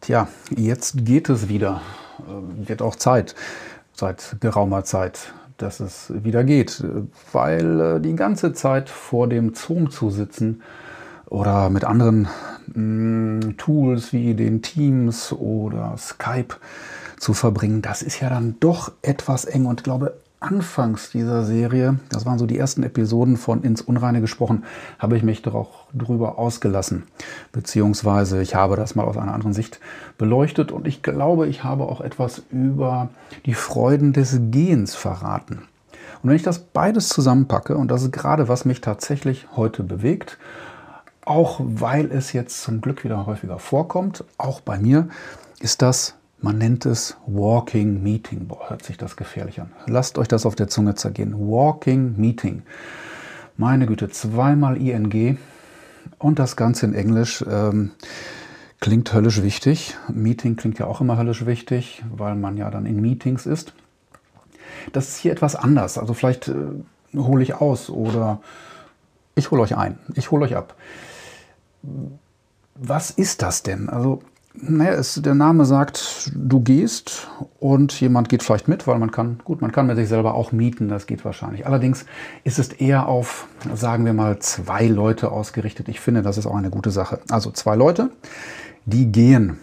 Tja, jetzt geht es wieder. Äh, wird auch Zeit, seit geraumer Zeit, dass es wieder geht. Weil äh, die ganze Zeit vor dem Zoom zu sitzen oder mit anderen mm, Tools wie den Teams oder Skype zu verbringen, das ist ja dann doch etwas eng und ich glaube, Anfangs dieser Serie, das waren so die ersten Episoden von Ins Unreine gesprochen, habe ich mich doch auch drüber ausgelassen. Beziehungsweise ich habe das mal aus einer anderen Sicht beleuchtet und ich glaube, ich habe auch etwas über die Freuden des Gehens verraten. Und wenn ich das beides zusammenpacke, und das ist gerade, was mich tatsächlich heute bewegt, auch weil es jetzt zum Glück wieder häufiger vorkommt, auch bei mir, ist das man nennt es Walking Meeting. Boah, hört sich das gefährlich an. Lasst euch das auf der Zunge zergehen. Walking Meeting. Meine Güte, zweimal ING und das Ganze in Englisch. Ähm, klingt höllisch wichtig. Meeting klingt ja auch immer höllisch wichtig, weil man ja dann in Meetings ist. Das ist hier etwas anders. Also vielleicht äh, hole ich aus oder ich hole euch ein. Ich hole euch ab. Was ist das denn? Also naja, es, der Name sagt, du gehst und jemand geht vielleicht mit, weil man kann, gut, man kann mit sich selber auch mieten, das geht wahrscheinlich. Allerdings ist es eher auf, sagen wir mal, zwei Leute ausgerichtet. Ich finde, das ist auch eine gute Sache. Also zwei Leute, die gehen.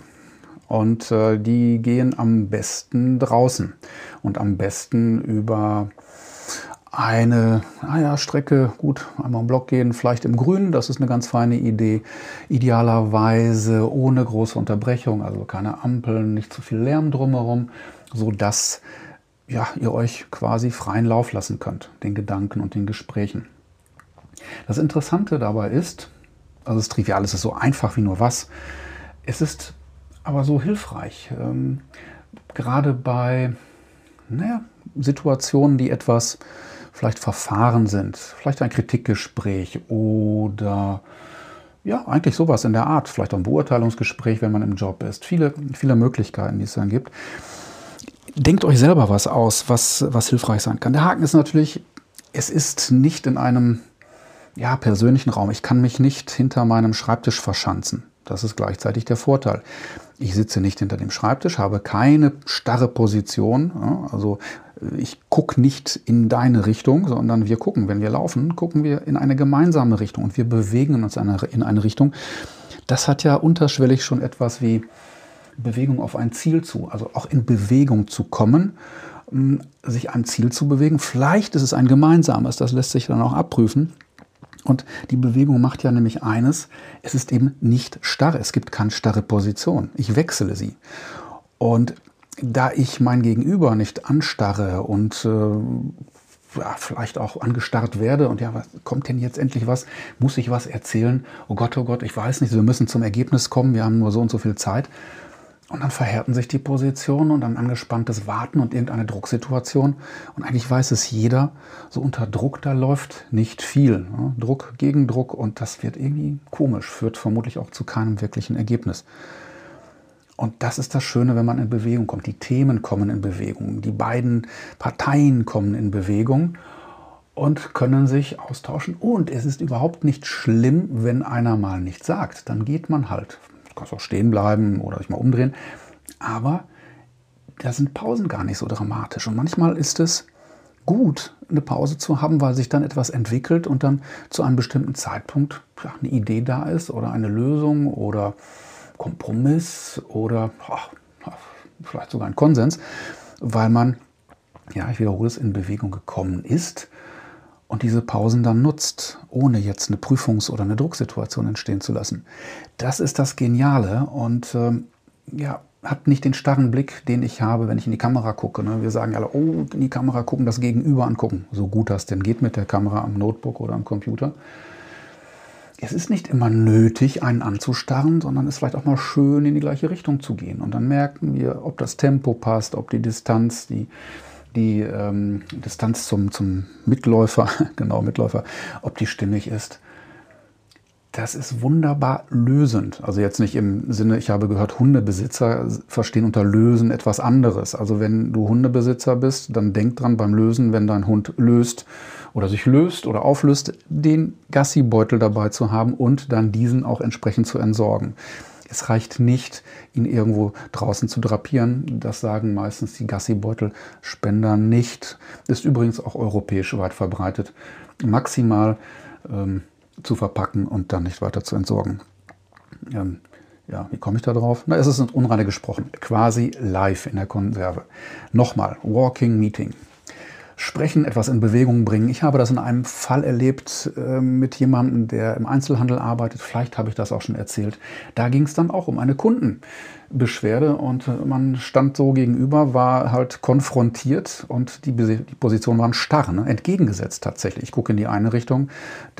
Und äh, die gehen am besten draußen und am besten über eine naja, Strecke, gut, einmal im Block gehen, vielleicht im Grünen, das ist eine ganz feine Idee. Idealerweise ohne große Unterbrechung, also keine Ampeln, nicht zu viel Lärm drumherum, sodass ja, ihr euch quasi freien Lauf lassen könnt, den Gedanken und den Gesprächen. Das Interessante dabei ist, also das Trivial ist so einfach wie nur was, es ist aber so hilfreich, ähm, gerade bei naja, Situationen, die etwas vielleicht Verfahren sind, vielleicht ein Kritikgespräch oder ja, eigentlich sowas in der Art, vielleicht auch ein Beurteilungsgespräch, wenn man im Job ist. Viele, viele Möglichkeiten, die es dann gibt. Denkt euch selber was aus, was, was hilfreich sein kann. Der Haken ist natürlich, es ist nicht in einem ja, persönlichen Raum. Ich kann mich nicht hinter meinem Schreibtisch verschanzen. Das ist gleichzeitig der Vorteil. Ich sitze nicht hinter dem Schreibtisch, habe keine starre Position. Also ich gucke nicht in deine Richtung, sondern wir gucken, wenn wir laufen, gucken wir in eine gemeinsame Richtung und wir bewegen uns in eine Richtung. Das hat ja unterschwellig schon etwas wie Bewegung auf ein Ziel zu, also auch in Bewegung zu kommen, sich ein Ziel zu bewegen. Vielleicht ist es ein gemeinsames, das lässt sich dann auch abprüfen. Und die Bewegung macht ja nämlich eines, es ist eben nicht starr, es gibt keine starre Position. Ich wechsle sie. Und da ich mein Gegenüber nicht anstarre und äh, ja, vielleicht auch angestarrt werde und ja, was kommt denn jetzt endlich was? Muss ich was erzählen? Oh Gott, oh Gott, ich weiß nicht, wir müssen zum Ergebnis kommen, wir haben nur so und so viel Zeit. Und dann verhärten sich die Positionen und dann angespanntes Warten und irgendeine Drucksituation. Und eigentlich weiß es jeder, so unter Druck, da läuft nicht viel. Ne? Druck gegen Druck und das wird irgendwie komisch, führt vermutlich auch zu keinem wirklichen Ergebnis. Und das ist das Schöne, wenn man in Bewegung kommt. Die Themen kommen in Bewegung, die beiden Parteien kommen in Bewegung und können sich austauschen. Und es ist überhaupt nicht schlimm, wenn einer mal nichts sagt. Dann geht man halt kannst auch stehen bleiben oder dich mal umdrehen. Aber da sind Pausen gar nicht so dramatisch. Und manchmal ist es gut, eine Pause zu haben, weil sich dann etwas entwickelt und dann zu einem bestimmten Zeitpunkt ja, eine Idee da ist oder eine Lösung oder Kompromiss oder ach, vielleicht sogar ein Konsens, weil man, ja, ich wiederhole es, in Bewegung gekommen ist und diese Pausen dann nutzt, ohne jetzt eine Prüfungs- oder eine Drucksituation entstehen zu lassen. Das ist das Geniale und ähm, ja, hat nicht den starren Blick, den ich habe, wenn ich in die Kamera gucke. Ne? Wir sagen alle, oh, in die Kamera gucken, das Gegenüber angucken, so gut das denn geht mit der Kamera am Notebook oder am Computer. Es ist nicht immer nötig, einen anzustarren, sondern es ist vielleicht auch mal schön, in die gleiche Richtung zu gehen. Und dann merken wir, ob das Tempo passt, ob die Distanz, die, die ähm, Distanz zum, zum Mitläufer, genau Mitläufer, ob die stimmig ist. Das ist wunderbar lösend. Also jetzt nicht im Sinne, ich habe gehört, Hundebesitzer verstehen unter Lösen etwas anderes. Also wenn du Hundebesitzer bist, dann denk dran beim Lösen, wenn dein Hund löst oder sich löst oder auflöst, den Gassi-Beutel dabei zu haben und dann diesen auch entsprechend zu entsorgen. Es reicht nicht, ihn irgendwo draußen zu drapieren. Das sagen meistens die Gassibeutelspender nicht. Ist übrigens auch europäisch weit verbreitet. Maximal ähm, zu verpacken und dann nicht weiter zu entsorgen. Ähm, ja, wie komme ich da drauf? Na, es ist unreine gesprochen, quasi live in der Konserve. Nochmal, Walking Meeting. Sprechen, etwas in Bewegung bringen. Ich habe das in einem Fall erlebt äh, mit jemandem, der im Einzelhandel arbeitet. Vielleicht habe ich das auch schon erzählt. Da ging es dann auch um eine Kundenbeschwerde und man stand so gegenüber, war halt konfrontiert und die, die Positionen waren starr, ne? entgegengesetzt tatsächlich. Ich gucke in die eine Richtung,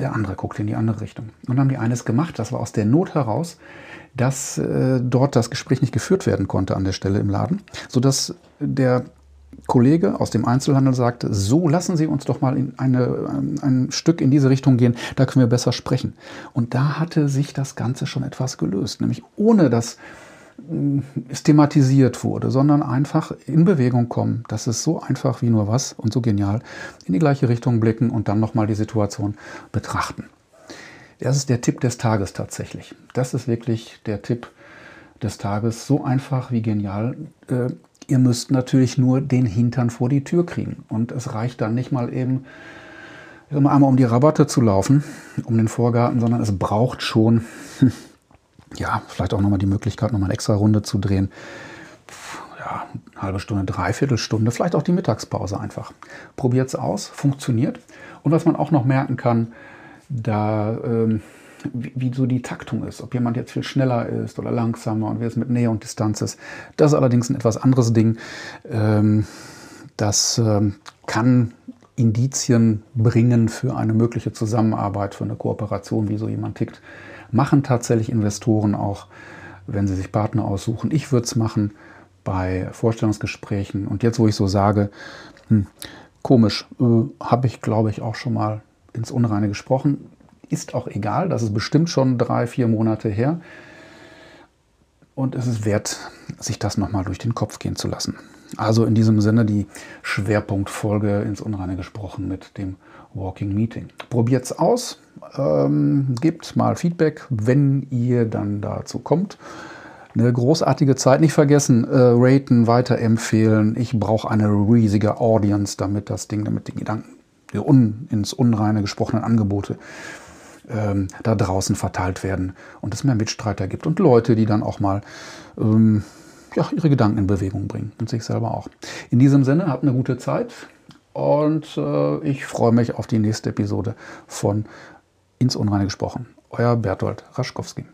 der andere guckt in die andere Richtung. Und dann haben die eines gemacht, das war aus der Not heraus, dass äh, dort das Gespräch nicht geführt werden konnte an der Stelle im Laden, sodass der Kollege aus dem Einzelhandel sagte, so lassen Sie uns doch mal in eine, ein Stück in diese Richtung gehen, da können wir besser sprechen. Und da hatte sich das Ganze schon etwas gelöst, nämlich ohne dass mm, es thematisiert wurde, sondern einfach in Bewegung kommen. Das ist so einfach wie nur was und so genial. In die gleiche Richtung blicken und dann nochmal die Situation betrachten. Das ist der Tipp des Tages tatsächlich. Das ist wirklich der Tipp des Tages. So einfach wie genial. Äh, Ihr müsst natürlich nur den Hintern vor die Tür kriegen. Und es reicht dann nicht mal eben mal einmal um die Rabatte zu laufen, um den Vorgarten, sondern es braucht schon, ja, vielleicht auch nochmal die Möglichkeit, nochmal eine extra Runde zu drehen. Ja, eine halbe Stunde, dreiviertel Stunde, vielleicht auch die Mittagspause einfach. Probiert es aus, funktioniert. Und was man auch noch merken kann, da ähm, wie, wie, so die Taktung ist, ob jemand jetzt viel schneller ist oder langsamer und wie es mit Nähe und Distanz ist. Das ist allerdings ein etwas anderes Ding. Ähm, das ähm, kann Indizien bringen für eine mögliche Zusammenarbeit, für eine Kooperation, wie so jemand tickt. Machen tatsächlich Investoren auch, wenn sie sich Partner aussuchen. Ich würde es machen bei Vorstellungsgesprächen. Und jetzt, wo ich so sage, hm, komisch, äh, habe ich, glaube ich, auch schon mal ins Unreine gesprochen ist auch egal, das ist bestimmt schon drei, vier Monate her. Und es ist wert, sich das nochmal durch den Kopf gehen zu lassen. Also in diesem Sinne die Schwerpunktfolge ins Unreine gesprochen mit dem Walking Meeting. Probiert es aus, ähm, gebt mal Feedback, wenn ihr dann dazu kommt. Eine großartige Zeit nicht vergessen, äh, raten, weiterempfehlen. Ich brauche eine riesige Audience, damit das Ding, damit die Gedanken, die un, ins Unreine gesprochenen Angebote ähm, da draußen verteilt werden und es mehr Mitstreiter gibt und Leute, die dann auch mal ähm, ja, ihre Gedanken in Bewegung bringen und sich selber auch. In diesem Sinne, habt eine gute Zeit und äh, ich freue mich auf die nächste Episode von Ins Unreine gesprochen. Euer Bertolt Raschkowski.